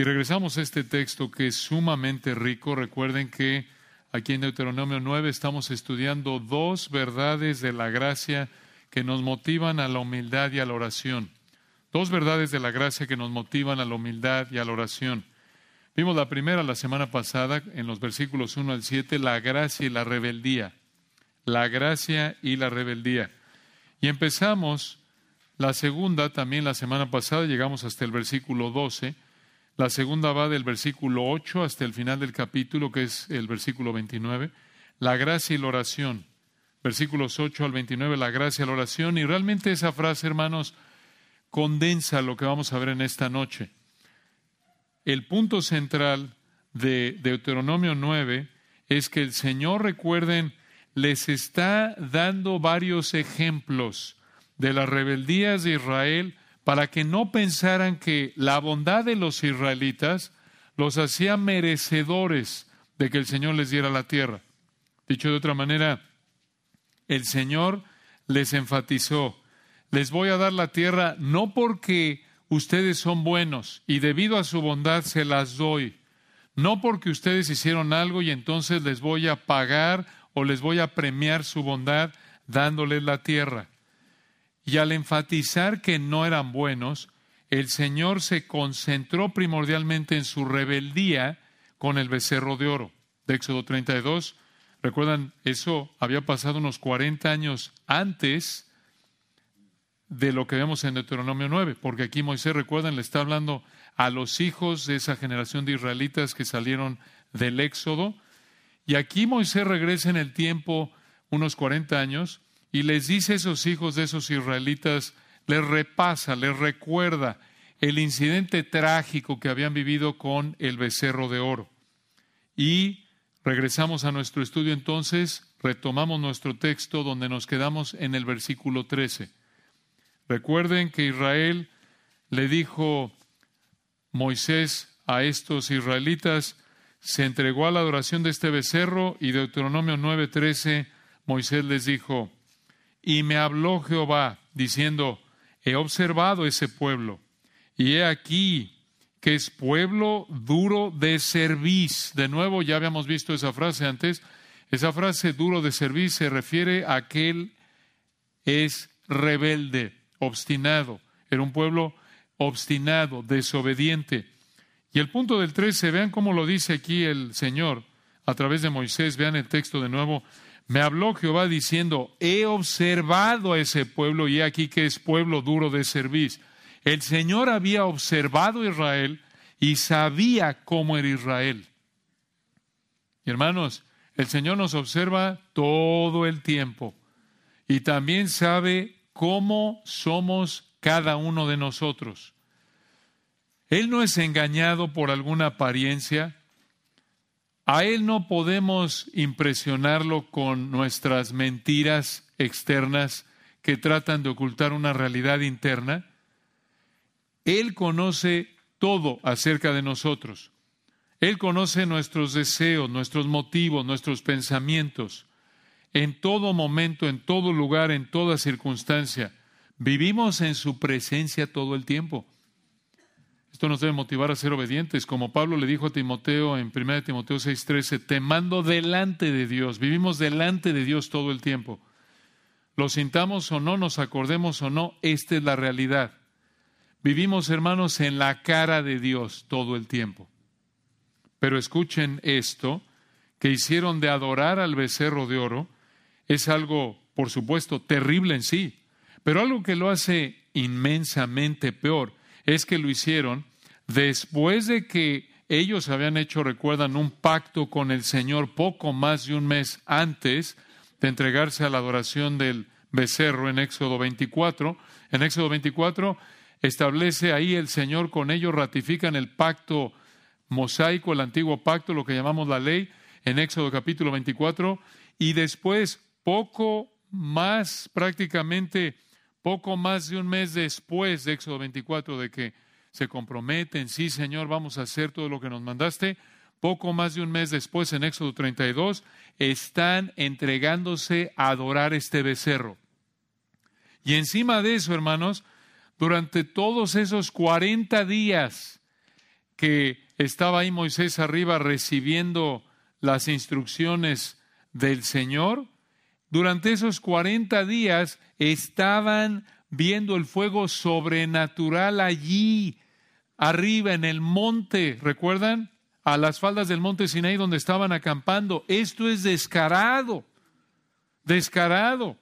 Y regresamos a este texto que es sumamente rico. Recuerden que aquí en Deuteronomio 9 estamos estudiando dos verdades de la gracia que nos motivan a la humildad y a la oración. Dos verdades de la gracia que nos motivan a la humildad y a la oración. Vimos la primera la semana pasada en los versículos 1 al 7, la gracia y la rebeldía. La gracia y la rebeldía. Y empezamos la segunda también la semana pasada, llegamos hasta el versículo 12. La segunda va del versículo 8 hasta el final del capítulo, que es el versículo 29. La gracia y la oración. Versículos 8 al 29, la gracia y la oración. Y realmente esa frase, hermanos, condensa lo que vamos a ver en esta noche. El punto central de Deuteronomio 9 es que el Señor, recuerden, les está dando varios ejemplos de las rebeldías de Israel para que no pensaran que la bondad de los israelitas los hacía merecedores de que el Señor les diera la tierra. Dicho de otra manera, el Señor les enfatizó, les voy a dar la tierra no porque ustedes son buenos y debido a su bondad se las doy, no porque ustedes hicieron algo y entonces les voy a pagar o les voy a premiar su bondad dándoles la tierra. Y al enfatizar que no eran buenos, el Señor se concentró primordialmente en su rebeldía con el becerro de oro. De Éxodo 32, recuerdan, eso había pasado unos 40 años antes de lo que vemos en Deuteronomio 9, porque aquí Moisés, recuerdan, le está hablando a los hijos de esa generación de israelitas que salieron del Éxodo. Y aquí Moisés regresa en el tiempo unos 40 años y les dice a esos hijos de esos israelitas, les repasa, les recuerda el incidente trágico que habían vivido con el becerro de oro. Y regresamos a nuestro estudio entonces, retomamos nuestro texto donde nos quedamos en el versículo 13. Recuerden que Israel le dijo Moisés a estos israelitas, se entregó a la adoración de este becerro y Deuteronomio 9:13, Moisés les dijo, y me habló Jehová, diciendo, he observado ese pueblo, y he aquí que es pueblo duro de cerviz. De nuevo, ya habíamos visto esa frase antes. Esa frase duro de cerviz se refiere a aquel es rebelde, obstinado. Era un pueblo obstinado, desobediente. Y el punto del 13, vean cómo lo dice aquí el Señor a través de Moisés, vean el texto de nuevo. Me habló Jehová diciendo, he observado a ese pueblo y aquí que es pueblo duro de servir. El Señor había observado a Israel y sabía cómo era Israel. Y hermanos, el Señor nos observa todo el tiempo y también sabe cómo somos cada uno de nosotros. Él no es engañado por alguna apariencia, a Él no podemos impresionarlo con nuestras mentiras externas que tratan de ocultar una realidad interna. Él conoce todo acerca de nosotros. Él conoce nuestros deseos, nuestros motivos, nuestros pensamientos. En todo momento, en todo lugar, en toda circunstancia. Vivimos en su presencia todo el tiempo. Esto nos debe motivar a ser obedientes, como Pablo le dijo a Timoteo en 1 Timoteo 6:13, te mando delante de Dios, vivimos delante de Dios todo el tiempo. Lo sintamos o no, nos acordemos o no, esta es la realidad. Vivimos, hermanos, en la cara de Dios todo el tiempo. Pero escuchen esto, que hicieron de adorar al becerro de oro, es algo, por supuesto, terrible en sí, pero algo que lo hace inmensamente peor es que lo hicieron después de que ellos habían hecho, recuerdan, un pacto con el Señor poco más de un mes antes de entregarse a la adoración del becerro en Éxodo 24. En Éxodo 24 establece ahí el Señor con ellos, ratifican el pacto mosaico, el antiguo pacto, lo que llamamos la ley, en Éxodo capítulo 24, y después, poco más prácticamente poco más de un mes después de Éxodo 24, de que se comprometen, sí Señor, vamos a hacer todo lo que nos mandaste, poco más de un mes después, en Éxodo 32, están entregándose a adorar este becerro. Y encima de eso, hermanos, durante todos esos 40 días que estaba ahí Moisés arriba recibiendo las instrucciones del Señor, durante esos 40 días estaban viendo el fuego sobrenatural allí, arriba en el monte, ¿recuerdan? A las faldas del monte Sinaí donde estaban acampando. Esto es descarado, descarado.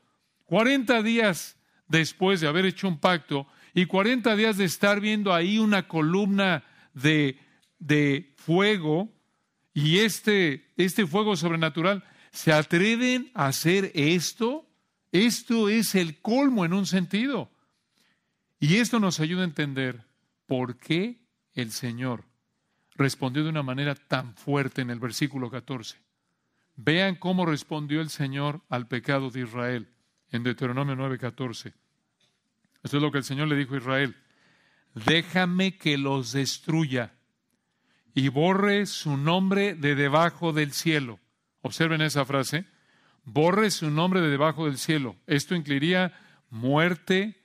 40 días después de haber hecho un pacto y 40 días de estar viendo ahí una columna de, de fuego y este, este fuego sobrenatural, ¿se atreven a hacer esto? Esto es el colmo en un sentido. Y esto nos ayuda a entender por qué el Señor respondió de una manera tan fuerte en el versículo 14. Vean cómo respondió el Señor al pecado de Israel en Deuteronomio 9:14. Esto es lo que el Señor le dijo a Israel. Déjame que los destruya y borre su nombre de debajo del cielo. Observen esa frase borre su nombre de debajo del cielo. Esto incluiría muerte,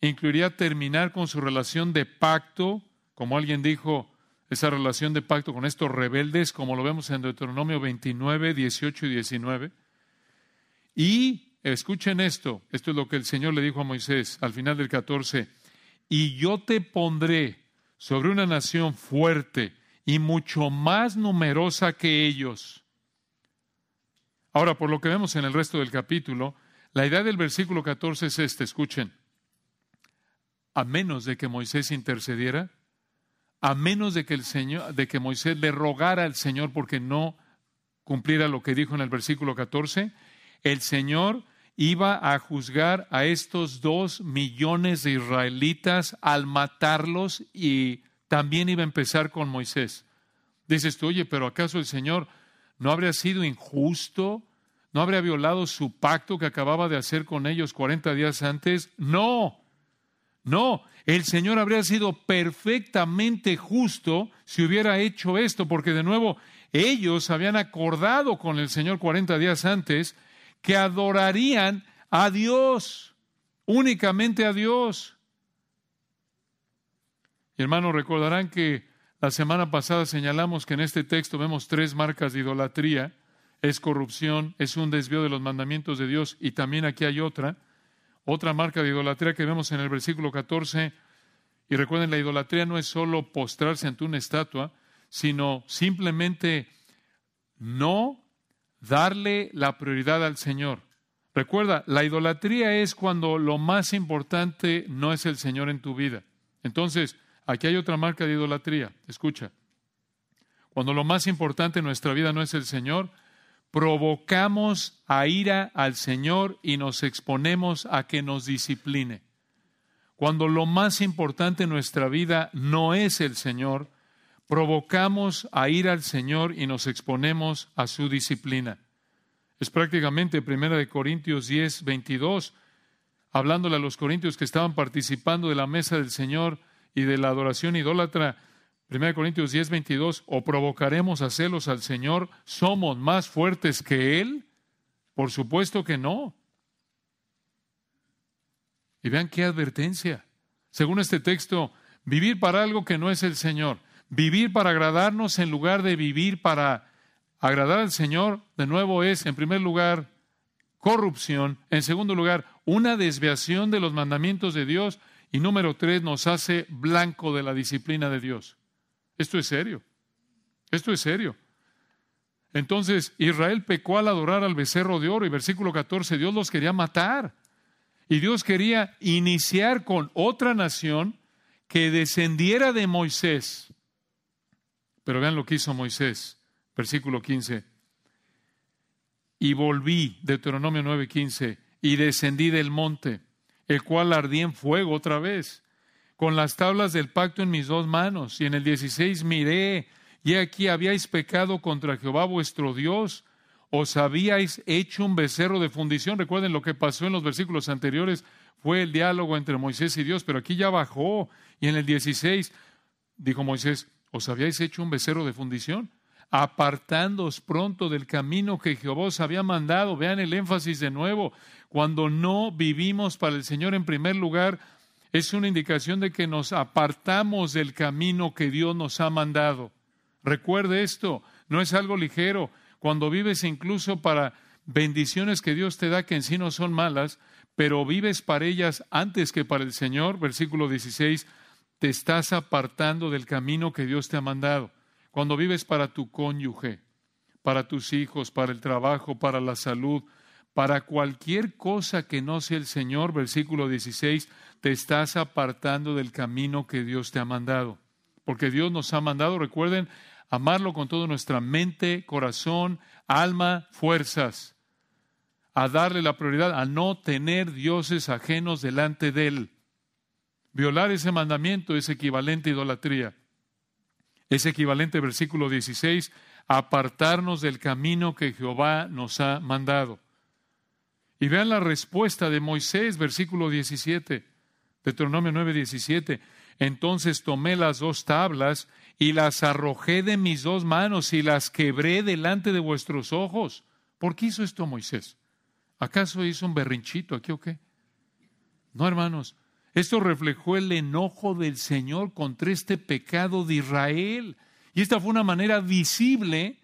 incluiría terminar con su relación de pacto, como alguien dijo, esa relación de pacto con estos rebeldes, como lo vemos en Deuteronomio 29, 18 y 19. Y escuchen esto, esto es lo que el Señor le dijo a Moisés al final del 14, y yo te pondré sobre una nación fuerte y mucho más numerosa que ellos Ahora, por lo que vemos en el resto del capítulo, la idea del versículo 14 es esta, escuchen, a menos de que Moisés intercediera, a menos de que el Señor, de que Moisés le rogara al Señor porque no cumpliera lo que dijo en el versículo 14, el Señor iba a juzgar a estos dos millones de israelitas al matarlos y también iba a empezar con Moisés. Dices tú, oye, pero ¿acaso el Señor no habría sido injusto ¿No habría violado su pacto que acababa de hacer con ellos 40 días antes? No, no, el Señor habría sido perfectamente justo si hubiera hecho esto, porque de nuevo ellos habían acordado con el Señor 40 días antes que adorarían a Dios, únicamente a Dios. Y hermanos, recordarán que la semana pasada señalamos que en este texto vemos tres marcas de idolatría es corrupción, es un desvío de los mandamientos de Dios y también aquí hay otra, otra marca de idolatría que vemos en el versículo 14. Y recuerden, la idolatría no es solo postrarse ante una estatua, sino simplemente no darle la prioridad al Señor. Recuerda, la idolatría es cuando lo más importante no es el Señor en tu vida. Entonces, aquí hay otra marca de idolatría. Escucha. Cuando lo más importante en nuestra vida no es el Señor, provocamos a ira al Señor y nos exponemos a que nos discipline. Cuando lo más importante en nuestra vida no es el Señor, provocamos a ira al Señor y nos exponemos a su disciplina. Es prácticamente Primera de Corintios 10, 22, hablándole a los corintios que estaban participando de la mesa del Señor y de la adoración idólatra, 1 Corintios 10, 22, o provocaremos a celos al Señor, ¿somos más fuertes que Él? Por supuesto que no. Y vean qué advertencia. Según este texto, vivir para algo que no es el Señor, vivir para agradarnos en lugar de vivir para agradar al Señor, de nuevo es, en primer lugar, corrupción, en segundo lugar, una desviación de los mandamientos de Dios, y número tres, nos hace blanco de la disciplina de Dios. Esto es serio. Esto es serio. Entonces, Israel pecó al adorar al becerro de oro y versículo 14, Dios los quería matar. Y Dios quería iniciar con otra nación que descendiera de Moisés. Pero vean lo que hizo Moisés, versículo 15. Y volví, Deuteronomio 9:15, y descendí del monte, el cual ardí en fuego otra vez con las tablas del pacto en mis dos manos. Y en el 16 miré, y aquí habíais pecado contra Jehová vuestro Dios, os habíais hecho un becerro de fundición. Recuerden lo que pasó en los versículos anteriores, fue el diálogo entre Moisés y Dios, pero aquí ya bajó. Y en el 16 dijo Moisés, os habíais hecho un becerro de fundición, apartándoos pronto del camino que Jehová os había mandado. Vean el énfasis de nuevo. Cuando no vivimos para el Señor en primer lugar, Es una indicación de que nos apartamos del camino que Dios nos ha mandado. Recuerde esto, no es algo ligero. Cuando vives incluso para bendiciones que Dios te da que en sí no son malas, pero vives para ellas antes que para el Señor, versículo 16, te estás apartando del camino que Dios te ha mandado. Cuando vives para tu cónyuge, para tus hijos, para el trabajo, para la salud, para cualquier cosa que no sea el Señor, versículo 16, te estás apartando del camino que Dios te ha mandado. Porque Dios nos ha mandado, recuerden, amarlo con toda nuestra mente, corazón, alma, fuerzas, a darle la prioridad, a no tener dioses ajenos delante de Él. Violar ese mandamiento es equivalente a idolatría. Es equivalente, versículo 16, a apartarnos del camino que Jehová nos ha mandado. Y vean la respuesta de Moisés, versículo 17, Deuteronomio 9, 17. Entonces tomé las dos tablas y las arrojé de mis dos manos y las quebré delante de vuestros ojos. ¿Por qué hizo esto Moisés? ¿Acaso hizo un berrinchito aquí o qué? No, hermanos. Esto reflejó el enojo del Señor contra este pecado de Israel. Y esta fue una manera visible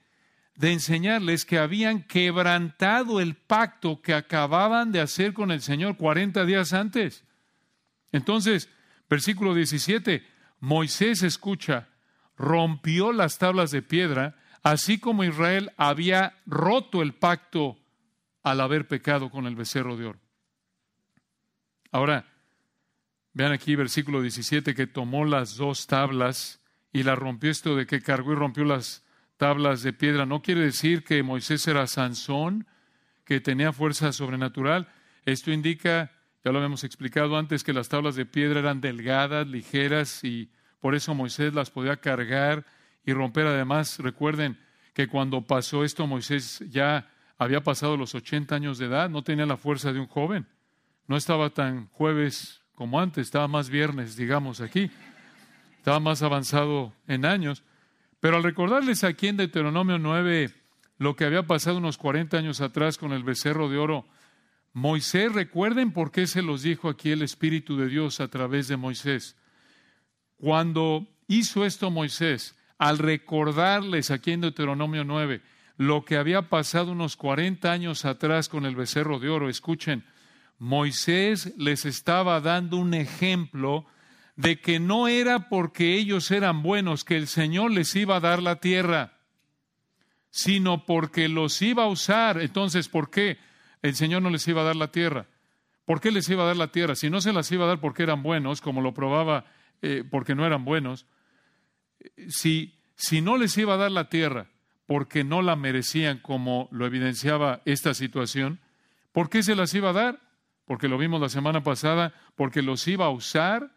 de enseñarles que habían quebrantado el pacto que acababan de hacer con el Señor 40 días antes. Entonces, versículo 17, Moisés escucha, rompió las tablas de piedra, así como Israel había roto el pacto al haber pecado con el becerro de oro. Ahora, vean aquí versículo 17 que tomó las dos tablas y las rompió esto de que cargó y rompió las tablas de piedra. No quiere decir que Moisés era Sansón, que tenía fuerza sobrenatural. Esto indica, ya lo habíamos explicado antes, que las tablas de piedra eran delgadas, ligeras y por eso Moisés las podía cargar y romper. Además, recuerden que cuando pasó esto, Moisés ya había pasado los 80 años de edad, no tenía la fuerza de un joven. No estaba tan jueves como antes, estaba más viernes, digamos, aquí. Estaba más avanzado en años. Pero al recordarles aquí en Deuteronomio 9 lo que había pasado unos 40 años atrás con el becerro de oro, Moisés, recuerden por qué se los dijo aquí el Espíritu de Dios a través de Moisés. Cuando hizo esto Moisés, al recordarles aquí en Deuteronomio 9 lo que había pasado unos 40 años atrás con el becerro de oro, escuchen, Moisés les estaba dando un ejemplo de que no era porque ellos eran buenos que el Señor les iba a dar la tierra, sino porque los iba a usar. Entonces, ¿por qué el Señor no les iba a dar la tierra? ¿Por qué les iba a dar la tierra? Si no se las iba a dar porque eran buenos, como lo probaba eh, porque no eran buenos, si, si no les iba a dar la tierra porque no la merecían como lo evidenciaba esta situación, ¿por qué se las iba a dar? Porque lo vimos la semana pasada, porque los iba a usar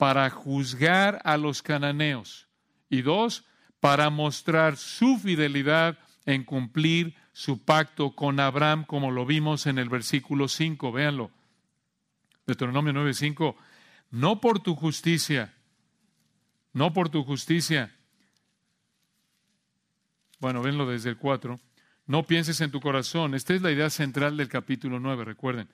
para juzgar a los cananeos. Y dos, para mostrar su fidelidad en cumplir su pacto con Abraham, como lo vimos en el versículo 5. Véanlo. Deuteronomio 9:5 no por tu justicia, no por tu justicia. Bueno, venlo desde el 4. No pienses en tu corazón. Esta es la idea central del capítulo 9, recuerden.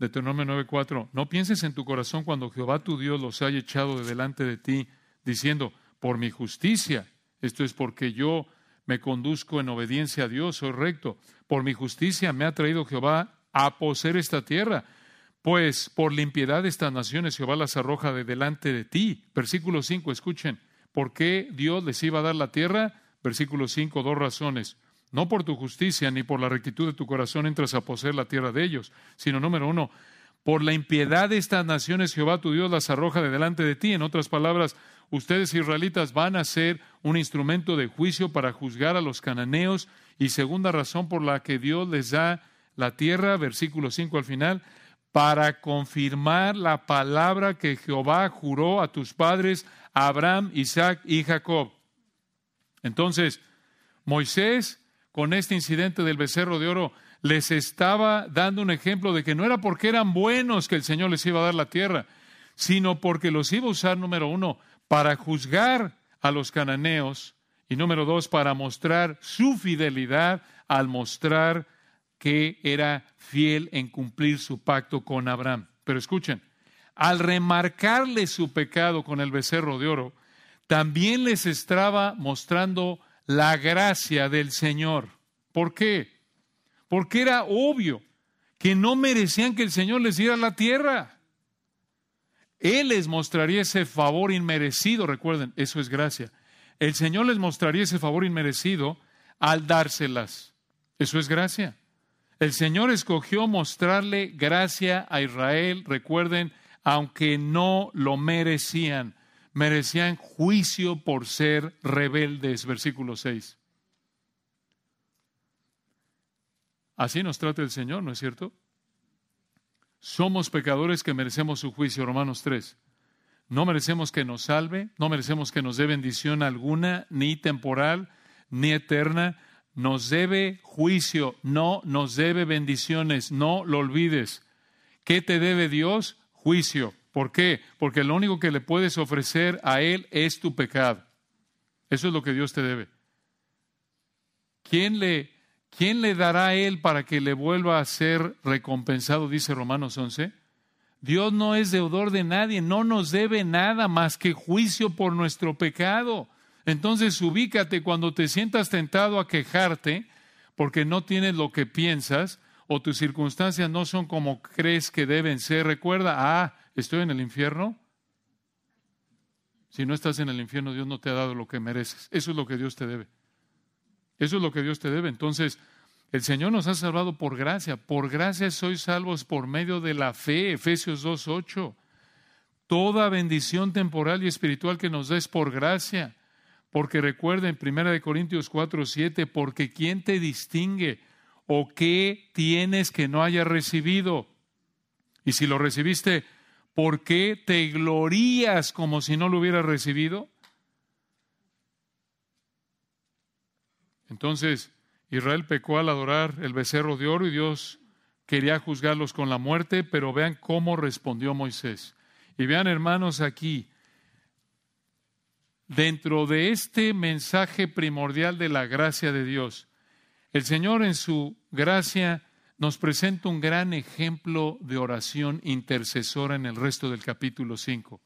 Deuteronomio 9:4. No pienses en tu corazón cuando Jehová tu Dios los haya echado de delante de ti, diciendo, por mi justicia. Esto es porque yo me conduzco en obediencia a Dios, soy recto. Por mi justicia me ha traído Jehová a poseer esta tierra. Pues por la impiedad de estas naciones Jehová las arroja de delante de ti. Versículo 5, escuchen. ¿Por qué Dios les iba a dar la tierra? Versículo 5, dos razones. No por tu justicia ni por la rectitud de tu corazón entras a poseer la tierra de ellos, sino número uno, por la impiedad de estas naciones Jehová tu Dios las arroja de delante de ti. En otras palabras, ustedes israelitas van a ser un instrumento de juicio para juzgar a los cananeos. Y segunda razón por la que Dios les da la tierra, versículo 5 al final, para confirmar la palabra que Jehová juró a tus padres, Abraham, Isaac y Jacob. Entonces, Moisés, con este incidente del becerro de oro, les estaba dando un ejemplo de que no era porque eran buenos que el Señor les iba a dar la tierra, sino porque los iba a usar, número uno, para juzgar a los cananeos y número dos, para mostrar su fidelidad al mostrar que era fiel en cumplir su pacto con Abraham. Pero escuchen, al remarcarle su pecado con el becerro de oro, también les estaba mostrando la gracia del Señor. ¿Por qué? Porque era obvio que no merecían que el Señor les diera la tierra. Él les mostraría ese favor inmerecido, recuerden, eso es gracia. El Señor les mostraría ese favor inmerecido al dárselas. Eso es gracia. El Señor escogió mostrarle gracia a Israel, recuerden, aunque no lo merecían. Merecían juicio por ser rebeldes, versículo 6. Así nos trata el Señor, ¿no es cierto? Somos pecadores que merecemos su juicio, Romanos 3. No merecemos que nos salve, no merecemos que nos dé bendición alguna, ni temporal, ni eterna. Nos debe juicio, no nos debe bendiciones, no lo olvides. ¿Qué te debe Dios? Juicio. ¿Por qué? Porque lo único que le puedes ofrecer a Él es tu pecado. Eso es lo que Dios te debe. ¿Quién le ¿quién le dará a él para que le vuelva a ser recompensado? Dice Romanos 11. Dios no es deudor de nadie, no nos debe nada más que juicio por nuestro pecado. Entonces ubícate cuando te sientas tentado a quejarte porque no tienes lo que piensas o tus circunstancias no son como crees que deben ser. Recuerda, ah, estoy en el infierno. Si no estás en el infierno, Dios no te ha dado lo que mereces. Eso es lo que Dios te debe. Eso es lo que Dios te debe. Entonces, el Señor nos ha salvado por gracia. Por gracia sois salvos por medio de la fe. Efesios 2.8. Toda bendición temporal y espiritual que nos da es por gracia. Porque recuerden, 1 Corintios 4.7, porque ¿quién te distingue? ¿O qué tienes que no haya recibido? Y si lo recibiste, ¿por qué te glorías como si no lo hubieras recibido? Entonces, Israel pecó al adorar el becerro de oro y Dios quería juzgarlos con la muerte, pero vean cómo respondió Moisés. Y vean, hermanos, aquí, dentro de este mensaje primordial de la gracia de Dios, el Señor en su gracia nos presenta un gran ejemplo de oración intercesora en el resto del capítulo 5.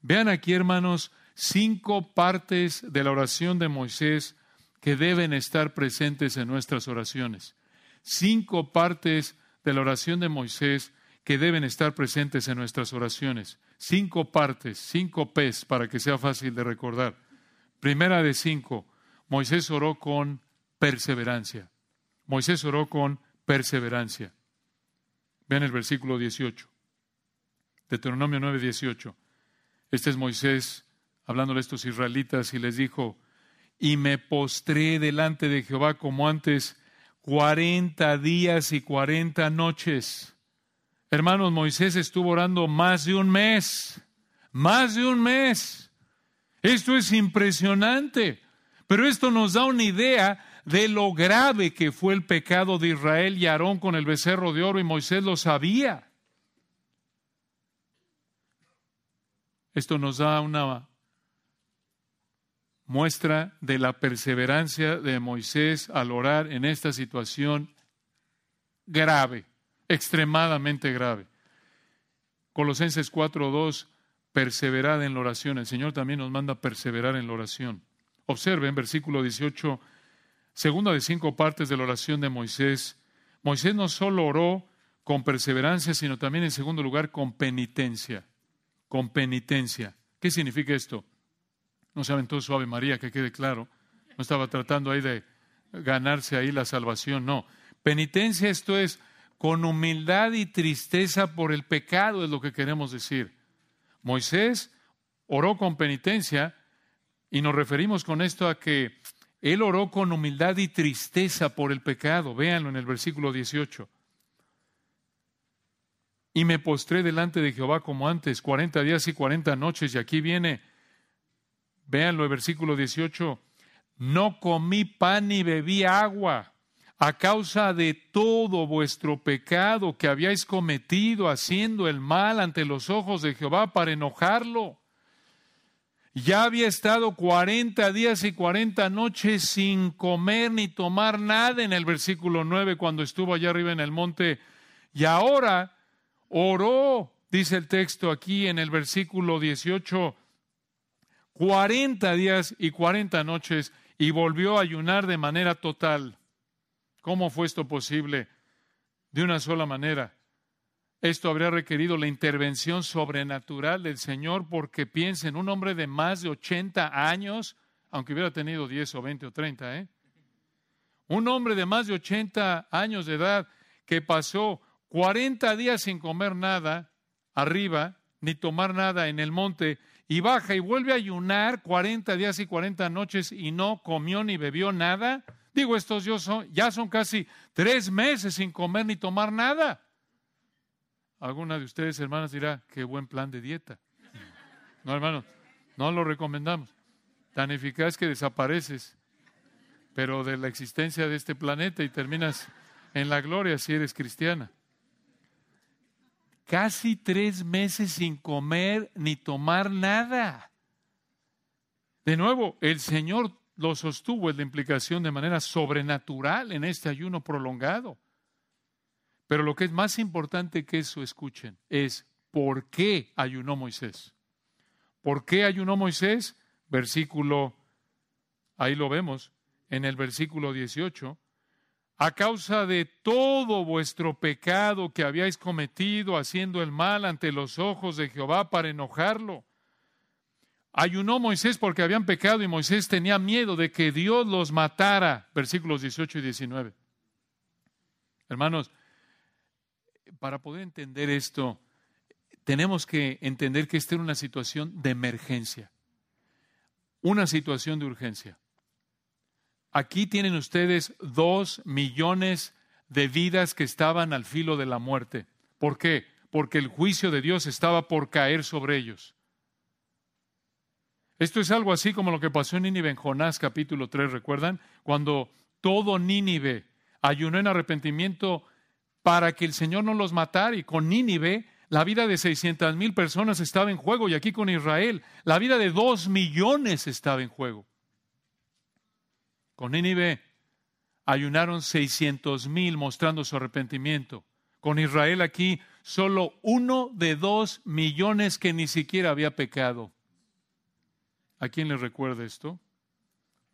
Vean aquí, hermanos, cinco partes de la oración de Moisés que deben estar presentes en nuestras oraciones. Cinco partes de la oración de Moisés que deben estar presentes en nuestras oraciones. Cinco partes, cinco P's para que sea fácil de recordar. Primera de cinco, Moisés oró con perseverancia. Moisés oró con perseverancia. Vean el versículo 18. Deuteronomio 9, 18. Este es Moisés hablándole a estos israelitas y les dijo, y me postré delante de Jehová como antes cuarenta días y cuarenta noches. Hermanos, Moisés estuvo orando más de un mes, más de un mes. Esto es impresionante, pero esto nos da una idea de lo grave que fue el pecado de Israel y Aarón con el becerro de oro y Moisés lo sabía. Esto nos da una muestra de la perseverancia de Moisés al orar en esta situación grave, extremadamente grave. Colosenses 4:2, perseverad en la oración. El Señor también nos manda perseverar en la oración. Observen, versículo 18, segunda de cinco partes de la oración de Moisés. Moisés no solo oró con perseverancia, sino también en segundo lugar con penitencia. Con penitencia. ¿Qué significa esto? No se aventó suave María, que quede claro. No estaba tratando ahí de ganarse ahí la salvación, no. Penitencia esto es con humildad y tristeza por el pecado, es lo que queremos decir. Moisés oró con penitencia y nos referimos con esto a que él oró con humildad y tristeza por el pecado. Véanlo en el versículo 18. Y me postré delante de Jehová como antes, cuarenta días y cuarenta noches, y aquí viene Véanlo, el versículo 18. No comí pan ni bebí agua a causa de todo vuestro pecado que habíais cometido haciendo el mal ante los ojos de Jehová para enojarlo. Ya había estado cuarenta días y cuarenta noches sin comer ni tomar nada en el versículo 9 cuando estuvo allá arriba en el monte. Y ahora oró dice el texto aquí en el versículo 18, 40 días y 40 noches y volvió a ayunar de manera total. ¿Cómo fue esto posible? De una sola manera. Esto habría requerido la intervención sobrenatural del Señor porque piensen, un hombre de más de 80 años, aunque hubiera tenido 10 o 20 o 30, ¿eh? Un hombre de más de 80 años de edad que pasó 40 días sin comer nada arriba, ni tomar nada en el monte, y baja y vuelve a ayunar 40 días y 40 noches y no comió ni bebió nada. Digo, estos yo son, ya son casi tres meses sin comer ni tomar nada. Alguna de ustedes, hermanas, dirá, qué buen plan de dieta. No, hermanos, no lo recomendamos. Tan eficaz que desapareces, pero de la existencia de este planeta y terminas en la gloria si eres cristiana. Casi tres meses sin comer ni tomar nada. De nuevo, el Señor lo sostuvo, es la implicación de manera sobrenatural en este ayuno prolongado. Pero lo que es más importante que eso, escuchen, es por qué ayunó Moisés. ¿Por qué ayunó Moisés? Versículo, ahí lo vemos, en el versículo 18. A causa de todo vuestro pecado que habíais cometido haciendo el mal ante los ojos de Jehová para enojarlo. Ayunó Moisés porque habían pecado y Moisés tenía miedo de que Dios los matara. Versículos 18 y 19. Hermanos, para poder entender esto, tenemos que entender que esta era una situación de emergencia, una situación de urgencia. Aquí tienen ustedes dos millones de vidas que estaban al filo de la muerte. ¿Por qué? Porque el juicio de Dios estaba por caer sobre ellos. Esto es algo así como lo que pasó en Nínive en Jonás capítulo 3, ¿recuerdan? Cuando todo Nínive ayunó en arrepentimiento para que el Señor no los matara. Y con Nínive, la vida de 600 mil personas estaba en juego. Y aquí con Israel, la vida de dos millones estaba en juego. Con Nínive ayunaron 600 mil mostrando su arrepentimiento. Con Israel aquí, solo uno de dos millones que ni siquiera había pecado. ¿A quién le recuerda esto?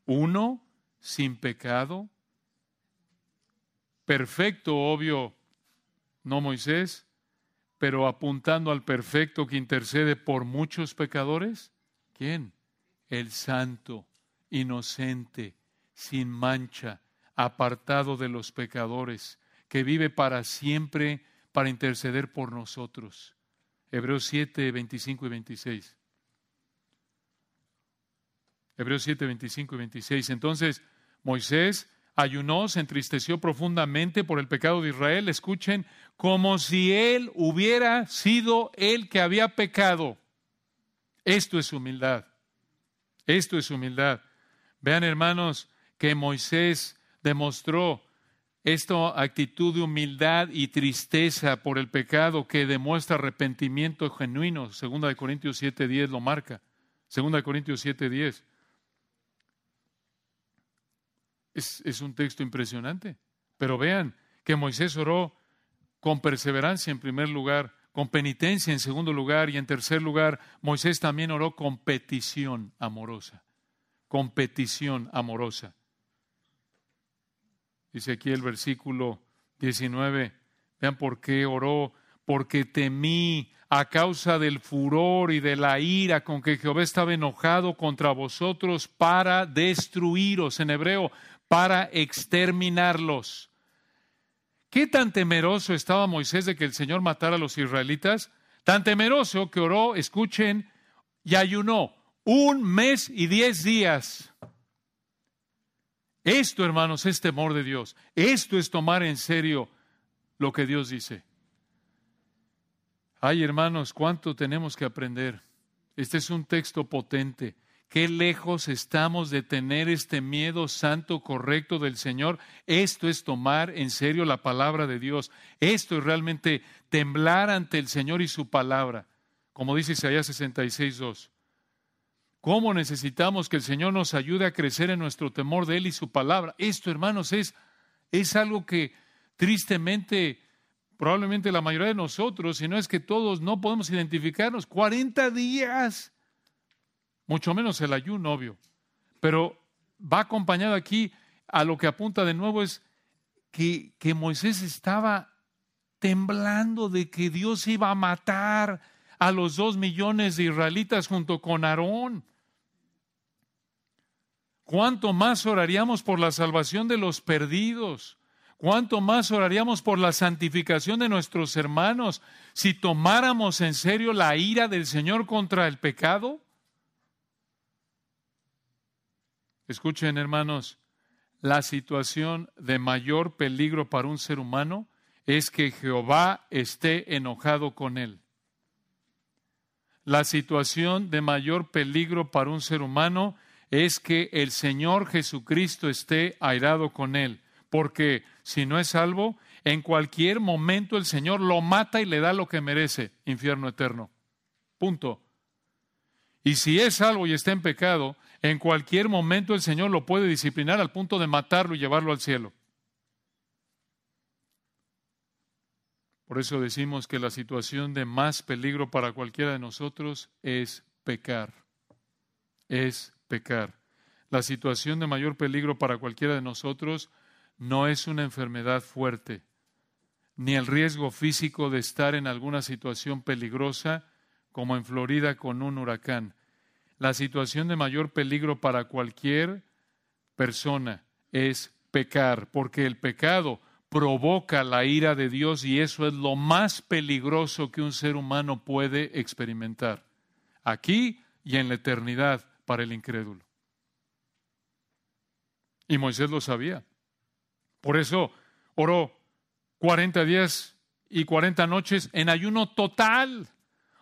Uno sin pecado. Perfecto, obvio, no Moisés, pero apuntando al perfecto que intercede por muchos pecadores. ¿Quién? El santo, inocente, sin mancha, apartado de los pecadores, que vive para siempre para interceder por nosotros. Hebreos 7, 25 y 26. Hebreos 7, 25 y 26. Entonces, Moisés ayunó, se entristeció profundamente por el pecado de Israel, escuchen, como si él hubiera sido el que había pecado. Esto es humildad. Esto es humildad. Vean, hermanos, que Moisés demostró esta actitud de humildad y tristeza por el pecado que demuestra arrepentimiento genuino. Segunda de Corintios 7:10 lo marca. Segunda de Corintios 7:10. Es, un texto impresionante. Pero vean que Moisés oró con perseverancia en primer lugar, con penitencia en segundo lugar y en tercer lugar, Moisés también oró con petición amorosa. Con petición amorosa. Dice aquí el versículo 19, vean por qué oró, porque temí a causa del furor y de la ira con que Jehová estaba enojado contra vosotros para destruiros. En hebreo, para exterminarlos. ¿Qué tan temeroso estaba Moisés de que el Señor matara a los israelitas? Tan temeroso que oró, escuchen, y ayunó un mes y diez días. Esto, hermanos, es temor de Dios. Esto es tomar en serio lo que Dios dice. Ay, hermanos, cuánto tenemos que aprender. Este es un texto potente. Qué lejos estamos de tener este miedo santo correcto del Señor. Esto es tomar en serio la palabra de Dios. Esto es realmente temblar ante el Señor y su palabra. Como dice Isaías 66.2. ¿Cómo necesitamos que el Señor nos ayude a crecer en nuestro temor de Él y su palabra? Esto, hermanos, es, es algo que tristemente probablemente la mayoría de nosotros, si no es que todos no podemos identificarnos, 40 días, mucho menos el ayuno, obvio, pero va acompañado aquí a lo que apunta de nuevo es que, que Moisés estaba temblando de que Dios iba a matar a los dos millones de israelitas junto con Aarón. ¿Cuánto más oraríamos por la salvación de los perdidos? ¿Cuánto más oraríamos por la santificación de nuestros hermanos si tomáramos en serio la ira del Señor contra el pecado? Escuchen, hermanos, la situación de mayor peligro para un ser humano es que Jehová esté enojado con él. La situación de mayor peligro para un ser humano es que el Señor Jesucristo esté airado con él, porque si no es salvo, en cualquier momento el Señor lo mata y le da lo que merece, infierno eterno. Punto. Y si es salvo y está en pecado, en cualquier momento el Señor lo puede disciplinar al punto de matarlo y llevarlo al cielo. Por eso decimos que la situación de más peligro para cualquiera de nosotros es pecar. Es pecar. La situación de mayor peligro para cualquiera de nosotros no es una enfermedad fuerte, ni el riesgo físico de estar en alguna situación peligrosa, como en Florida con un huracán. La situación de mayor peligro para cualquier persona es pecar, porque el pecado provoca la ira de Dios y eso es lo más peligroso que un ser humano puede experimentar, aquí y en la eternidad para el incrédulo. Y Moisés lo sabía. Por eso oró 40 días y 40 noches en ayuno total,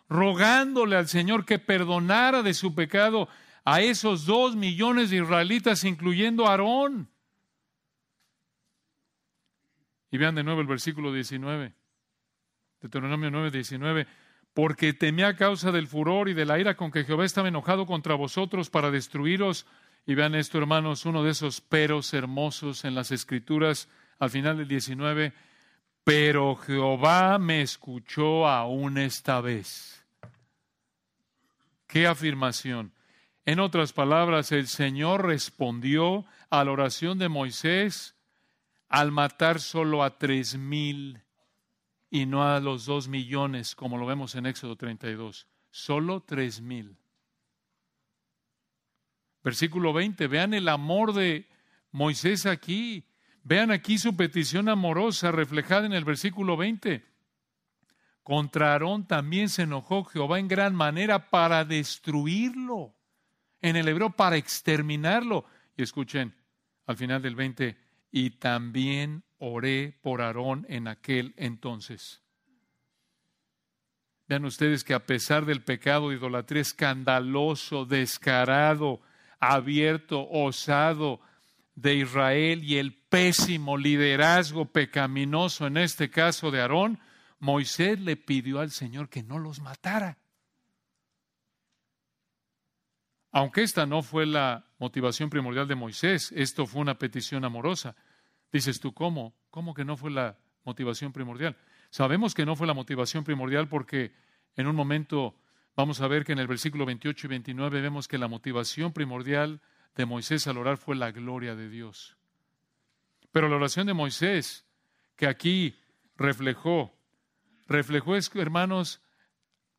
rogándole al Señor que perdonara de su pecado a esos dos millones de israelitas, incluyendo a Aarón. Y vean de nuevo el versículo 19, Deuteronomio 9, 19. Porque temí a causa del furor y de la ira con que Jehová estaba enojado contra vosotros para destruiros. Y vean esto, hermanos, uno de esos peros hermosos en las Escrituras al final del 19. Pero Jehová me escuchó aún esta vez. ¡Qué afirmación! En otras palabras, el Señor respondió a la oración de Moisés al matar solo a tres mil y no a los dos millones, como lo vemos en Éxodo 32. Solo tres mil. Versículo 20, vean el amor de Moisés aquí. Vean aquí su petición amorosa reflejada en el versículo 20. Contra Aarón también se enojó Jehová en gran manera para destruirlo. En el hebreo, para exterminarlo. Y escuchen, al final del 20, y también oré por Aarón en aquel entonces. Vean ustedes que a pesar del pecado de idolatría escandaloso, descarado, abierto, osado de Israel y el pésimo liderazgo pecaminoso, en este caso de Aarón, Moisés le pidió al Señor que no los matara. Aunque esta no fue la motivación primordial de Moisés, esto fue una petición amorosa. Dices tú, ¿cómo? ¿Cómo que no fue la motivación primordial? Sabemos que no fue la motivación primordial porque en un momento vamos a ver que en el versículo 28 y 29 vemos que la motivación primordial de Moisés al orar fue la gloria de Dios. Pero la oración de Moisés, que aquí reflejó, reflejó, hermanos,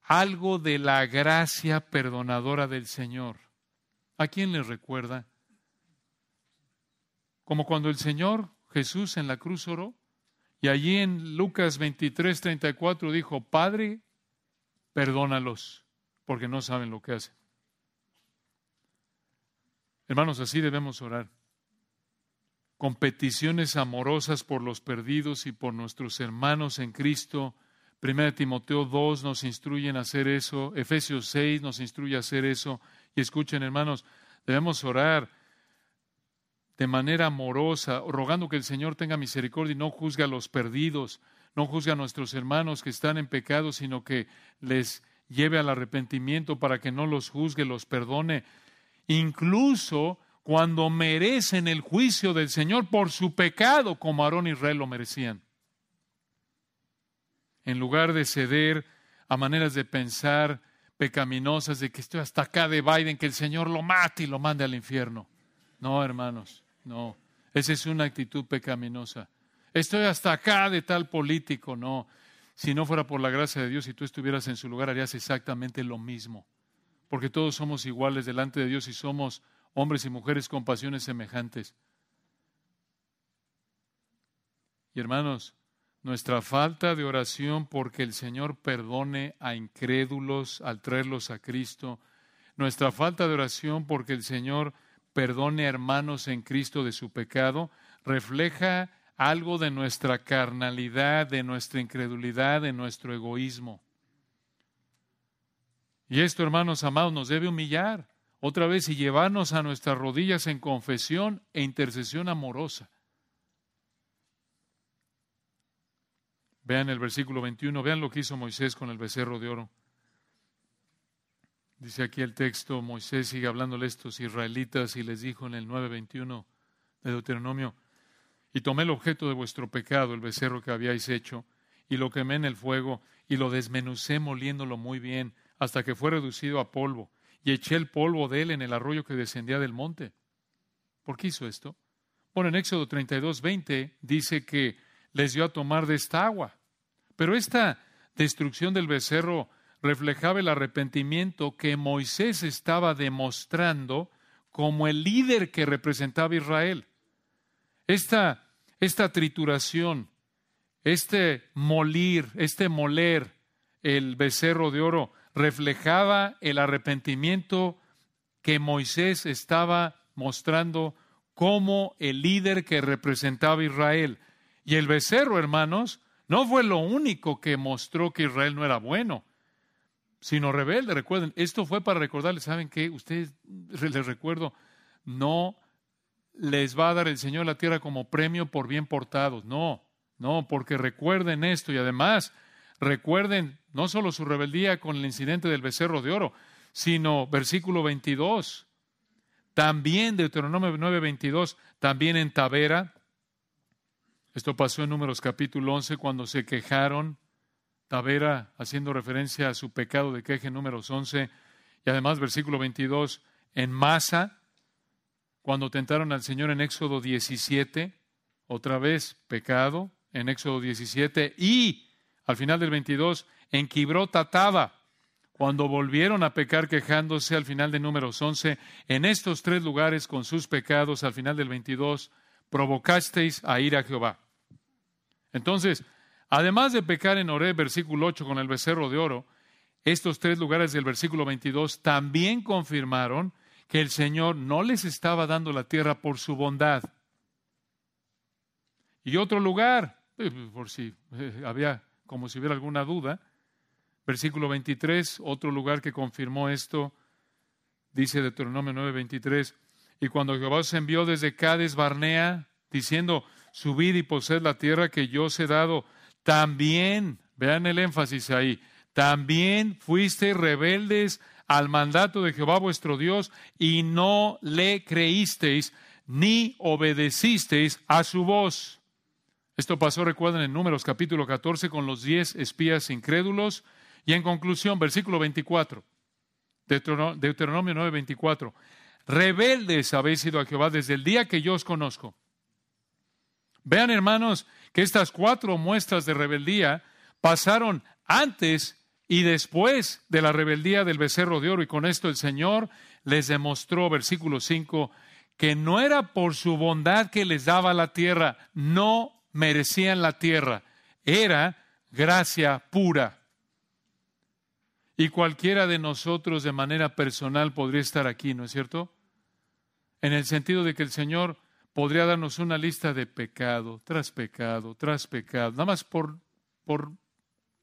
algo de la gracia perdonadora del Señor. ¿A quién le recuerda? Como cuando el Señor Jesús en la cruz oró y allí en Lucas 23, 34 dijo, Padre, perdónalos porque no saben lo que hacen. Hermanos, así debemos orar. Con peticiones amorosas por los perdidos y por nuestros hermanos en Cristo. 1 Timoteo 2 nos instruye a hacer eso. Efesios 6 nos instruye a hacer eso. Y escuchen, hermanos, debemos orar de manera amorosa, rogando que el Señor tenga misericordia y no juzgue a los perdidos, no juzgue a nuestros hermanos que están en pecado, sino que les lleve al arrepentimiento para que no los juzgue, los perdone, incluso cuando merecen el juicio del Señor por su pecado, como Aarón y Israel lo merecían. En lugar de ceder a maneras de pensar pecaminosas de que estoy hasta acá de Biden, que el Señor lo mate y lo mande al infierno. No, hermanos, no. Esa es una actitud pecaminosa. Estoy hasta acá de tal político, no. Si no fuera por la gracia de Dios y tú estuvieras en su lugar, harías exactamente lo mismo. Porque todos somos iguales delante de Dios y somos hombres y mujeres con pasiones semejantes. Y hermanos, nuestra falta de oración porque el Señor perdone a incrédulos al traerlos a Cristo, nuestra falta de oración porque el Señor perdone a hermanos en Cristo de su pecado, refleja algo de nuestra carnalidad, de nuestra incredulidad, de nuestro egoísmo. Y esto, hermanos amados, nos debe humillar otra vez y llevarnos a nuestras rodillas en confesión e intercesión amorosa. Vean el versículo 21, vean lo que hizo Moisés con el becerro de oro. Dice aquí el texto, Moisés sigue hablándole a estos israelitas y les dijo en el 9:21 de Deuteronomio, y tomé el objeto de vuestro pecado, el becerro que habíais hecho, y lo quemé en el fuego, y lo desmenucé moliéndolo muy bien, hasta que fue reducido a polvo, y eché el polvo de él en el arroyo que descendía del monte. ¿Por qué hizo esto? Bueno, en Éxodo 32:20 dice que les dio a tomar de esta agua. Pero esta destrucción del becerro reflejaba el arrepentimiento que Moisés estaba demostrando como el líder que representaba Israel. Esta, esta trituración, este molir, este moler el becerro de oro, reflejaba el arrepentimiento que Moisés estaba mostrando como el líder que representaba Israel. Y el becerro, hermanos, no fue lo único que mostró que Israel no era bueno, sino rebelde. Recuerden, esto fue para recordarles, ¿saben qué? Ustedes, les recuerdo, no les va a dar el Señor la tierra como premio por bien portados. No, no, porque recuerden esto y además recuerden no solo su rebeldía con el incidente del becerro de oro, sino versículo 22. También Deuteronomio 9, 22, también en Tavera, esto pasó en Números capítulo 11 cuando se quejaron, Tavera haciendo referencia a su pecado de queje Números 11, y además versículo 22, en Masa, cuando tentaron al Señor en Éxodo 17, otra vez pecado en Éxodo 17, y al final del 22, en Quibrot Tataba, cuando volvieron a pecar quejándose al final de Números 11, en estos tres lugares con sus pecados al final del 22, provocasteis a ir a Jehová. Entonces, además de pecar en Oré, versículo 8, con el becerro de oro, estos tres lugares del versículo 22 también confirmaron que el Señor no les estaba dando la tierra por su bondad. Y otro lugar, eh, por si eh, había como si hubiera alguna duda, versículo 23, otro lugar que confirmó esto, dice Deuteronomio 9:23, y cuando Jehová se envió desde Cades Barnea, diciendo, subid y poseed la tierra que yo os he dado. También, vean el énfasis ahí, también fuisteis rebeldes al mandato de Jehová vuestro Dios y no le creísteis ni obedecisteis a su voz. Esto pasó, recuerden, en Números capítulo 14 con los diez espías incrédulos. Y en conclusión, versículo 24, Deuteronomio 9, 24. Rebeldes habéis sido a Jehová desde el día que yo os conozco. Vean, hermanos, que estas cuatro muestras de rebeldía pasaron antes y después de la rebeldía del becerro de oro. Y con esto el Señor les demostró, versículo 5, que no era por su bondad que les daba la tierra, no merecían la tierra, era gracia pura. Y cualquiera de nosotros de manera personal podría estar aquí, ¿no es cierto? En el sentido de que el Señor podría darnos una lista de pecado tras pecado tras pecado, nada más por, por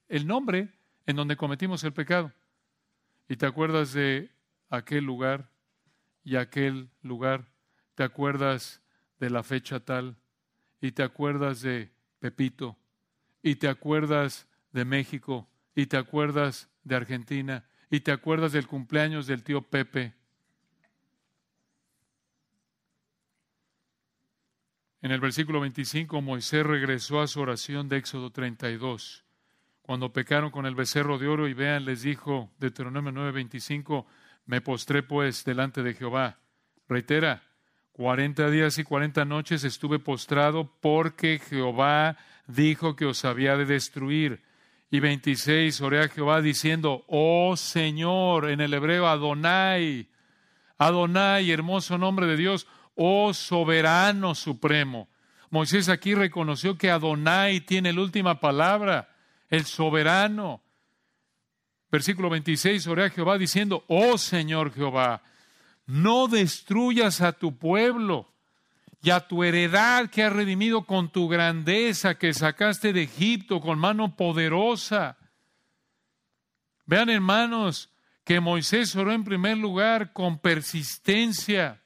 el nombre en donde cometimos el pecado. Y te acuerdas de aquel lugar y aquel lugar, te acuerdas de la fecha tal, y te acuerdas de Pepito, y te acuerdas de México, y te acuerdas de Argentina, y te acuerdas del cumpleaños del tío Pepe, En el versículo 25, Moisés regresó a su oración de Éxodo 32, cuando pecaron con el becerro de oro y vean, les dijo Deuteronomio 9:25, me postré pues delante de Jehová. Reitera, cuarenta días y cuarenta noches estuve postrado porque Jehová dijo que os había de destruir. Y 26, oré a Jehová diciendo, oh Señor, en el hebreo Adonai, Adonai, hermoso nombre de Dios, oh soberano supremo. Moisés aquí reconoció que Adonai tiene la última palabra, el soberano. Versículo 26, oré a Jehová diciendo, oh Señor Jehová, no destruyas a tu pueblo y a tu heredad que has redimido con tu grandeza que sacaste de Egipto con mano poderosa. Vean hermanos que Moisés oró en primer lugar con persistencia,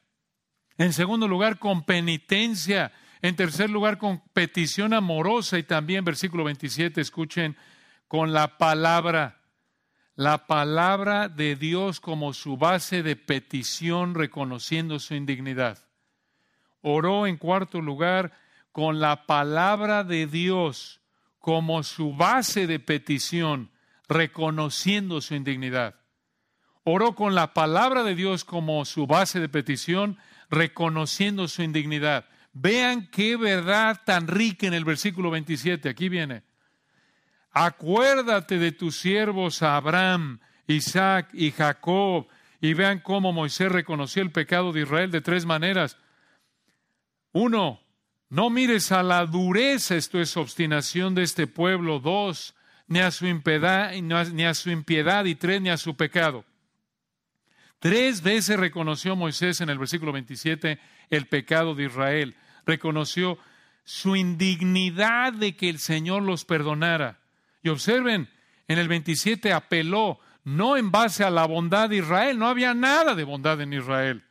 en segundo lugar con penitencia, en tercer lugar con petición amorosa y también versículo 27, escuchen, con la palabra la palabra de Dios como su base de petición, reconociendo su indignidad. Oró en cuarto lugar con la palabra de Dios como su base de petición, reconociendo su indignidad. Oró con la palabra de Dios como su base de petición, reconociendo su indignidad. Vean qué verdad tan rica en el versículo 27. Aquí viene acuérdate de tus siervos Abraham, Isaac y Jacob, y vean cómo Moisés reconoció el pecado de Israel de tres maneras. Uno, no mires a la dureza, esto es obstinación de este pueblo. Dos, ni a su impiedad, ni a su impiedad. Y tres, ni a su pecado. Tres veces reconoció Moisés en el versículo 27 el pecado de Israel. Reconoció su indignidad de que el Señor los perdonara. Y observen, en el 27 apeló no en base a la bondad de Israel, no había nada de bondad en Israel,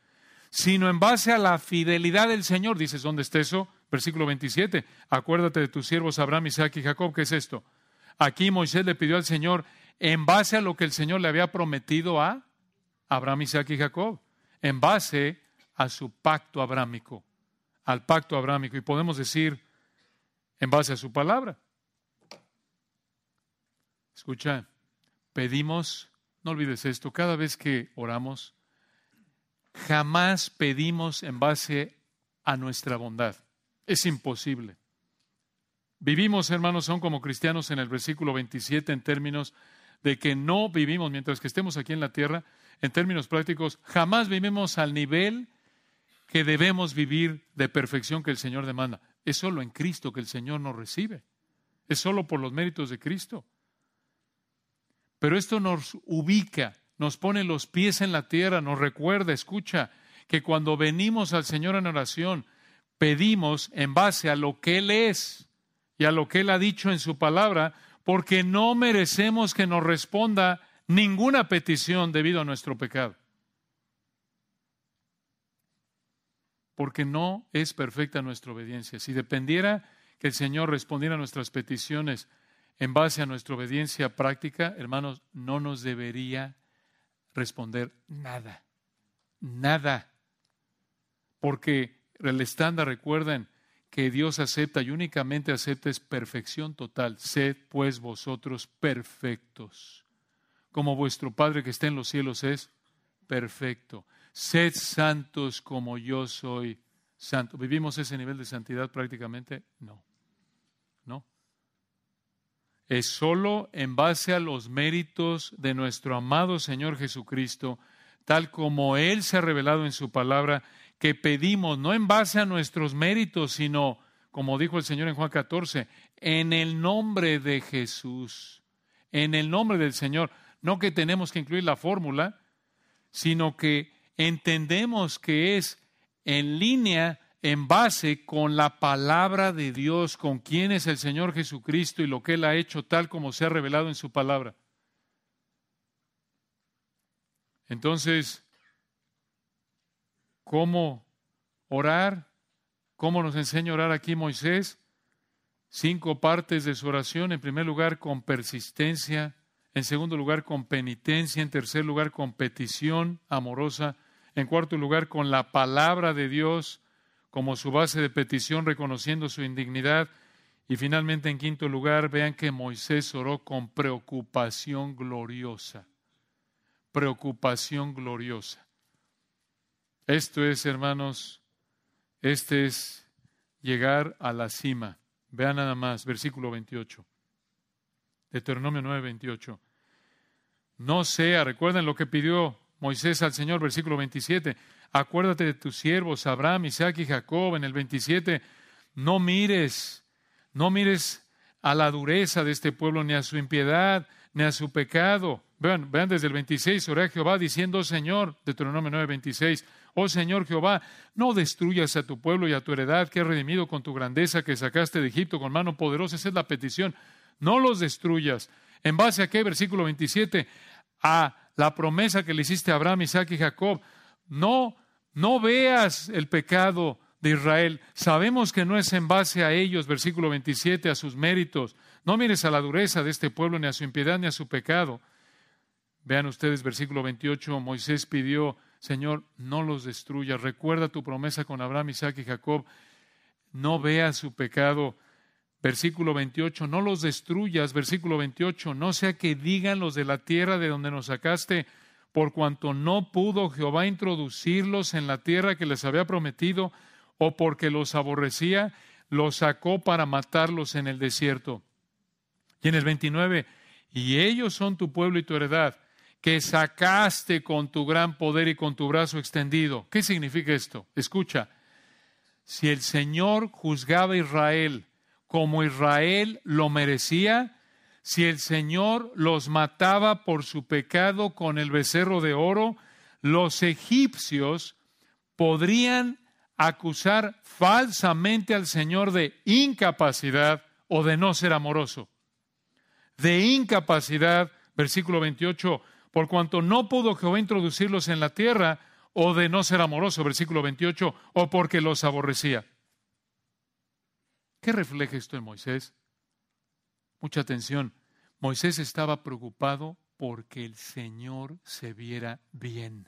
sino en base a la fidelidad del Señor. Dices, ¿dónde está eso? Versículo 27. Acuérdate de tus siervos Abraham, Isaac y Jacob. ¿Qué es esto? Aquí Moisés le pidió al Señor en base a lo que el Señor le había prometido a Abraham, Isaac y Jacob, en base a su pacto abrámico, al pacto abrámico. Y podemos decir, en base a su palabra. Escucha, pedimos, no olvides esto, cada vez que oramos, jamás pedimos en base a nuestra bondad. Es imposible. Vivimos, hermanos, aún como cristianos en el versículo 27 en términos de que no vivimos mientras que estemos aquí en la tierra, en términos prácticos, jamás vivimos al nivel que debemos vivir de perfección que el Señor demanda. Es solo en Cristo que el Señor nos recibe. Es solo por los méritos de Cristo. Pero esto nos ubica, nos pone los pies en la tierra, nos recuerda, escucha, que cuando venimos al Señor en oración, pedimos en base a lo que Él es y a lo que Él ha dicho en su palabra, porque no merecemos que nos responda ninguna petición debido a nuestro pecado. Porque no es perfecta nuestra obediencia. Si dependiera que el Señor respondiera a nuestras peticiones en base a nuestra obediencia práctica, hermanos, no nos debería responder nada, nada. Porque el estándar, recuerden, que Dios acepta y únicamente acepta es perfección total. Sed pues vosotros perfectos, como vuestro Padre que está en los cielos es perfecto. Sed santos como yo soy santo. ¿Vivimos ese nivel de santidad prácticamente? No es solo en base a los méritos de nuestro amado Señor Jesucristo, tal como Él se ha revelado en su palabra, que pedimos, no en base a nuestros méritos, sino, como dijo el Señor en Juan 14, en el nombre de Jesús, en el nombre del Señor. No que tenemos que incluir la fórmula, sino que entendemos que es en línea en base con la palabra de Dios, con quién es el Señor Jesucristo y lo que Él ha hecho tal como se ha revelado en su palabra. Entonces, ¿cómo orar? ¿Cómo nos enseña a orar aquí Moisés? Cinco partes de su oración. En primer lugar, con persistencia. En segundo lugar, con penitencia. En tercer lugar, con petición amorosa. En cuarto lugar, con la palabra de Dios como su base de petición reconociendo su indignidad Y finalmente, en quinto lugar, vean que Moisés oró con preocupación gloriosa. Preocupación gloriosa. Esto es, hermanos, este es llegar a la cima. Vean nada más, versículo 28. Deuteronomio 9, 28. No sea, recuerden lo que pidió Moisés al Señor, versículo 27. Acuérdate de tus siervos, Abraham, Isaac y Jacob. En el 27, no mires, no mires a la dureza de este pueblo, ni a su impiedad, ni a su pecado. Vean, vean desde el 26, oré a Jehová diciendo, Señor, Deuteronomio 9, 26, oh Señor Jehová, no destruyas a tu pueblo y a tu heredad que has redimido con tu grandeza que sacaste de Egipto con mano poderosa. Esa es la petición. No los destruyas. ¿En base a qué? Versículo 27, a la promesa que le hiciste a Abraham, Isaac y Jacob. No, no veas el pecado de Israel. Sabemos que no es en base a ellos, versículo 27, a sus méritos. No mires a la dureza de este pueblo, ni a su impiedad, ni a su pecado. Vean ustedes, versículo 28, Moisés pidió, Señor, no los destruyas. Recuerda tu promesa con Abraham, Isaac y Jacob. No veas su pecado. Versículo 28, no los destruyas. Versículo 28, no sea que digan los de la tierra de donde nos sacaste, por cuanto no pudo Jehová introducirlos en la tierra que les había prometido, o porque los aborrecía, los sacó para matarlos en el desierto. Y en el 29, y ellos son tu pueblo y tu heredad, que sacaste con tu gran poder y con tu brazo extendido. ¿Qué significa esto? Escucha, si el Señor juzgaba a Israel como Israel lo merecía, si el Señor los mataba por su pecado con el becerro de oro, los egipcios podrían acusar falsamente al Señor de incapacidad o de no ser amoroso. De incapacidad, versículo 28, por cuanto no pudo Jehová introducirlos en la tierra, o de no ser amoroso, versículo 28, o porque los aborrecía. ¿Qué refleja esto en Moisés? Mucha atención. Moisés estaba preocupado porque el Señor se viera bien.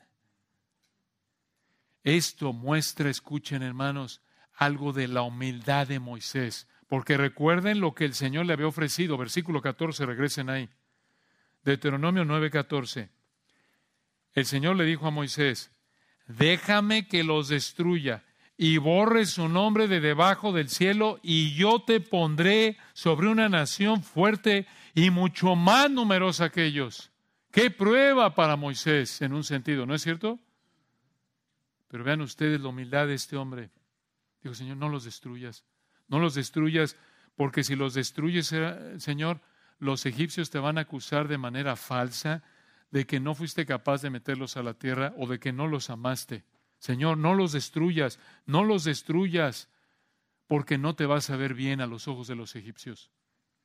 Esto muestra, escuchen hermanos, algo de la humildad de Moisés, porque recuerden lo que el Señor le había ofrecido. Versículo 14, regresen ahí. Deuteronomio 9:14. El Señor le dijo a Moisés, déjame que los destruya y borre su nombre de debajo del cielo, y yo te pondré sobre una nación fuerte y mucho más numerosa que ellos. Qué prueba para Moisés, en un sentido, ¿no es cierto? Pero vean ustedes la humildad de este hombre. Dijo, Señor, no los destruyas, no los destruyas, porque si los destruyes, eh, Señor, los egipcios te van a acusar de manera falsa de que no fuiste capaz de meterlos a la tierra o de que no los amaste. Señor, no los destruyas, no los destruyas, porque no te vas a ver bien a los ojos de los egipcios.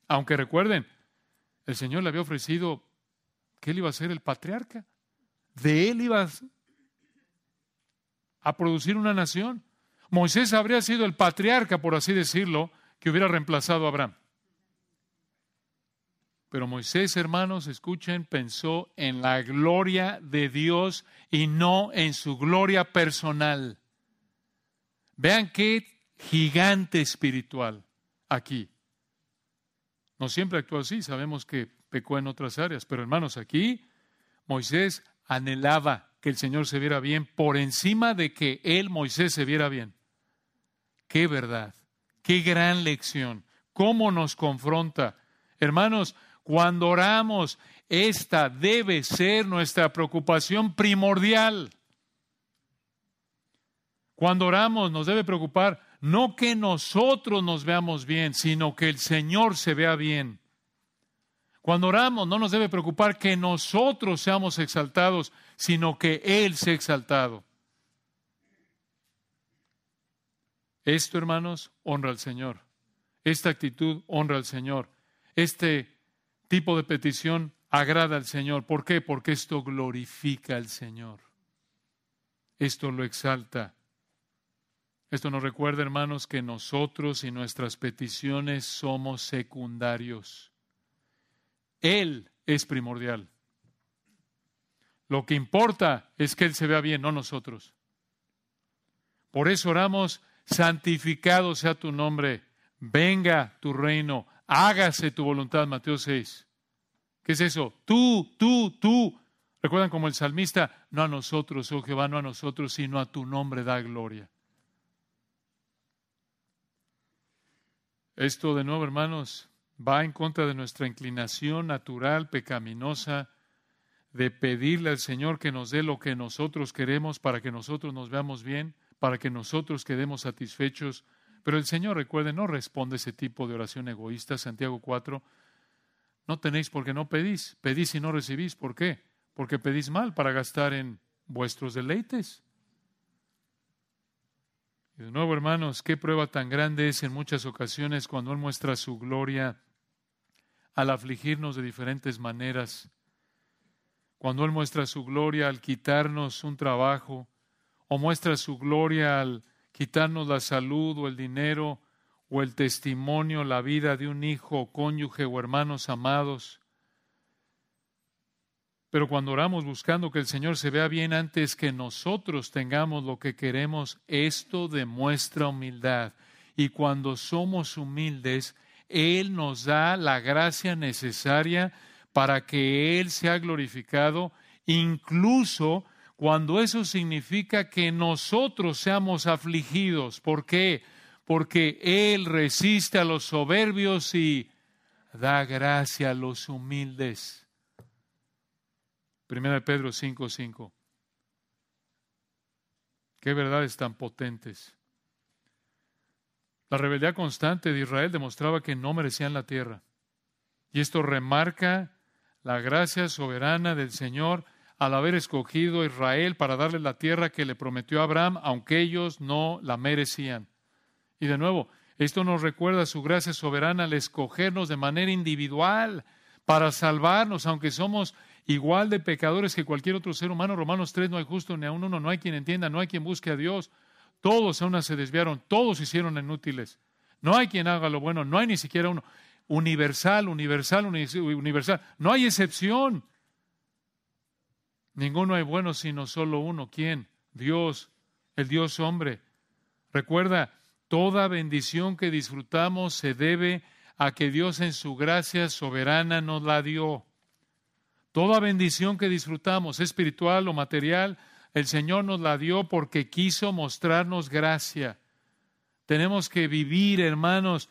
Aunque recuerden, el Señor le había ofrecido que él iba a ser el patriarca. De él iba a producir una nación. Moisés habría sido el patriarca, por así decirlo, que hubiera reemplazado a Abraham. Pero Moisés, hermanos, escuchen, pensó en la gloria de Dios y no en su gloria personal. Vean qué gigante espiritual aquí. No siempre actuó así, sabemos que pecó en otras áreas, pero hermanos, aquí Moisés anhelaba que el Señor se viera bien por encima de que él, Moisés, se viera bien. Qué verdad, qué gran lección, cómo nos confronta. Hermanos, cuando oramos, esta debe ser nuestra preocupación primordial. Cuando oramos nos debe preocupar no que nosotros nos veamos bien, sino que el Señor se vea bien. Cuando oramos no nos debe preocupar que nosotros seamos exaltados, sino que Él sea exaltado. Esto, hermanos, honra al Señor. Esta actitud honra al Señor. Este tipo de petición agrada al Señor. ¿Por qué? Porque esto glorifica al Señor. Esto lo exalta. Esto nos recuerda, hermanos, que nosotros y nuestras peticiones somos secundarios. Él es primordial. Lo que importa es que Él se vea bien, no nosotros. Por eso oramos, santificado sea tu nombre, venga tu reino, hágase tu voluntad, Mateo 6. ¿Qué es eso? Tú, tú, tú. Recuerdan como el salmista, no a nosotros, oh Jehová, no a nosotros, sino a tu nombre da gloria. Esto de nuevo, hermanos, va en contra de nuestra inclinación natural, pecaminosa, de pedirle al Señor que nos dé lo que nosotros queremos para que nosotros nos veamos bien, para que nosotros quedemos satisfechos. Pero el Señor, recuerde, no responde ese tipo de oración egoísta. Santiago 4, no tenéis porque no pedís, pedís y no recibís. ¿Por qué? Porque pedís mal para gastar en vuestros deleites. Y de nuevo, hermanos, qué prueba tan grande es en muchas ocasiones cuando Él muestra su gloria al afligirnos de diferentes maneras, cuando Él muestra su gloria al quitarnos un trabajo, o muestra su gloria al quitarnos la salud o el dinero, o el testimonio, la vida de un hijo, cónyuge o hermanos amados. Pero cuando oramos buscando que el Señor se vea bien antes que nosotros tengamos lo que queremos, esto demuestra humildad. Y cuando somos humildes, él nos da la gracia necesaria para que Él sea glorificado, incluso cuando eso significa que nosotros seamos afligidos. ¿Por qué? Porque Él resiste a los soberbios y da gracia a los humildes. Primera de Pedro 5:5. Qué verdades tan potentes. La rebeldía constante de Israel demostraba que no merecían la tierra. Y esto remarca la gracia soberana del Señor al haber escogido a Israel para darle la tierra que le prometió a Abraham, aunque ellos no la merecían. Y de nuevo, esto nos recuerda su gracia soberana al escogernos de manera individual para salvarnos, aunque somos igual de pecadores que cualquier otro ser humano. Romanos 3, no hay justo ni a uno, no hay quien entienda, no hay quien busque a Dios. Todos a una se desviaron, todos se hicieron inútiles. No hay quien haga lo bueno, no hay ni siquiera uno. Universal, universal, universal. No hay excepción. Ninguno hay bueno sino solo uno. ¿Quién? Dios, el Dios hombre. Recuerda, toda bendición que disfrutamos se debe a que Dios en su gracia soberana nos la dio. Toda bendición que disfrutamos, espiritual o material, el Señor nos la dio porque quiso mostrarnos gracia. Tenemos que vivir, hermanos,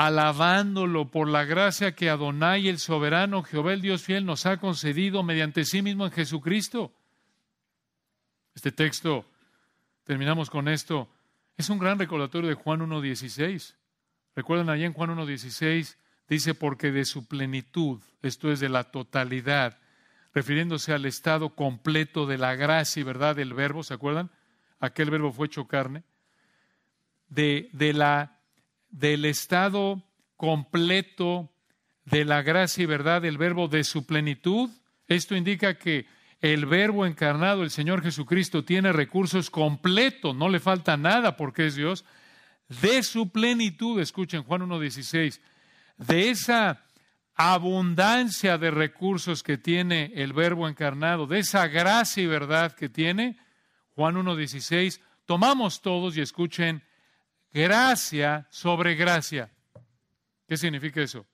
alabándolo por la gracia que Adonai, el soberano, Jehová el Dios fiel, nos ha concedido mediante sí mismo en Jesucristo. Este texto, terminamos con esto, es un gran recordatorio de Juan 1.16. Recuerdan allá en Juan 1.16, dice, porque de su plenitud, esto es de la totalidad, refiriéndose al estado completo de la gracia y verdad del verbo, ¿se acuerdan? Aquel verbo fue hecho carne. De, de la, del estado completo de la gracia y verdad del verbo de su plenitud. Esto indica que el verbo encarnado, el Señor Jesucristo, tiene recursos completos, no le falta nada porque es Dios. De su plenitud, escuchen Juan 1.16, de esa abundancia de recursos que tiene el Verbo encarnado, de esa gracia y verdad que tiene, Juan 1.16, tomamos todos y escuchen, gracia sobre gracia. ¿Qué significa eso?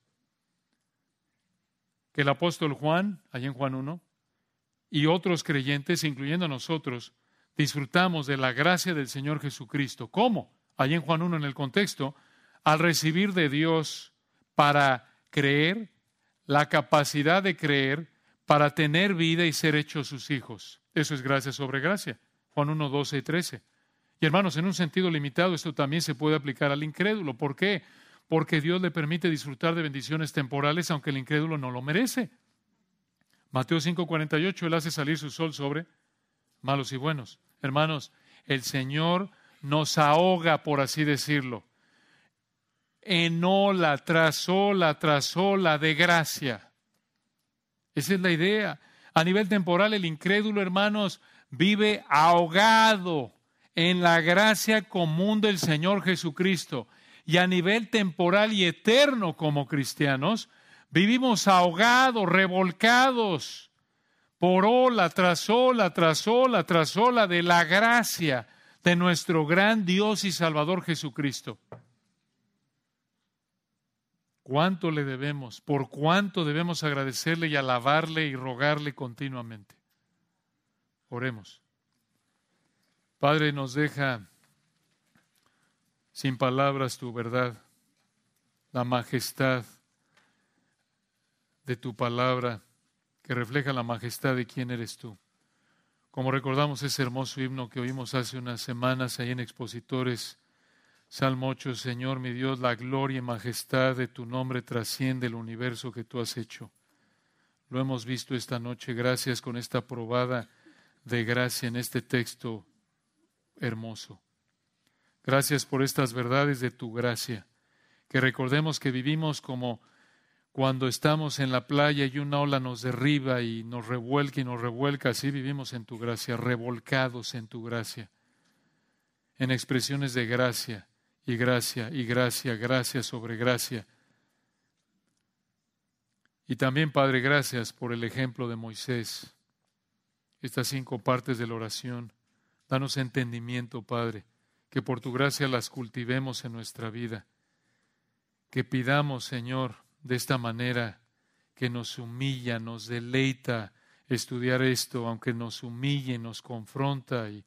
Que el apóstol Juan, allá en Juan 1, y otros creyentes, incluyendo nosotros, disfrutamos de la gracia del Señor Jesucristo. ¿Cómo? Allá en Juan 1 en el contexto, al recibir de Dios para creer la capacidad de creer para tener vida y ser hechos sus hijos. Eso es gracia sobre gracia. Juan 1, 12 y 13. Y hermanos, en un sentido limitado, esto también se puede aplicar al incrédulo. ¿Por qué? Porque Dios le permite disfrutar de bendiciones temporales, aunque el incrédulo no lo merece. Mateo 5, 48, Él hace salir su sol sobre malos y buenos. Hermanos, el Señor nos ahoga, por así decirlo en ola tras ola tras ola de gracia. Esa es la idea. A nivel temporal, el incrédulo, hermanos, vive ahogado en la gracia común del Señor Jesucristo. Y a nivel temporal y eterno como cristianos, vivimos ahogados, revolcados por ola tras ola tras ola tras ola de la gracia de nuestro gran Dios y Salvador Jesucristo. cuánto le debemos, por cuánto debemos agradecerle y alabarle y rogarle continuamente. Oremos. Padre, nos deja sin palabras tu verdad, la majestad de tu palabra que refleja la majestad de quién eres tú. Como recordamos ese hermoso himno que oímos hace unas semanas ahí en Expositores, Salmo 8, Señor mi Dios, la gloria y majestad de tu nombre trasciende el universo que tú has hecho. Lo hemos visto esta noche, gracias con esta probada de gracia en este texto hermoso. Gracias por estas verdades de tu gracia, que recordemos que vivimos como cuando estamos en la playa y una ola nos derriba y nos revuelca y nos revuelca, así vivimos en tu gracia, revolcados en tu gracia, en expresiones de gracia y gracia y gracia, gracia sobre gracia. Y también, Padre, gracias por el ejemplo de Moisés, estas cinco partes de la oración. Danos entendimiento, Padre, que por tu gracia las cultivemos en nuestra vida. Que pidamos, Señor, de esta manera que nos humilla, nos deleita estudiar esto, aunque nos humille, nos confronta y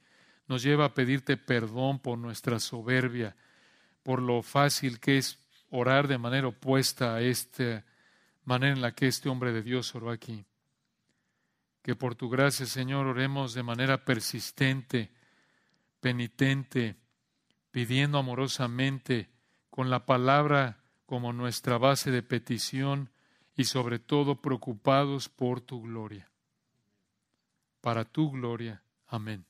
nos lleva a pedirte perdón por nuestra soberbia, por lo fácil que es orar de manera opuesta a esta manera en la que este hombre de Dios oró aquí. Que por tu gracia, Señor, oremos de manera persistente, penitente, pidiendo amorosamente, con la palabra como nuestra base de petición y sobre todo preocupados por tu gloria. Para tu gloria. Amén.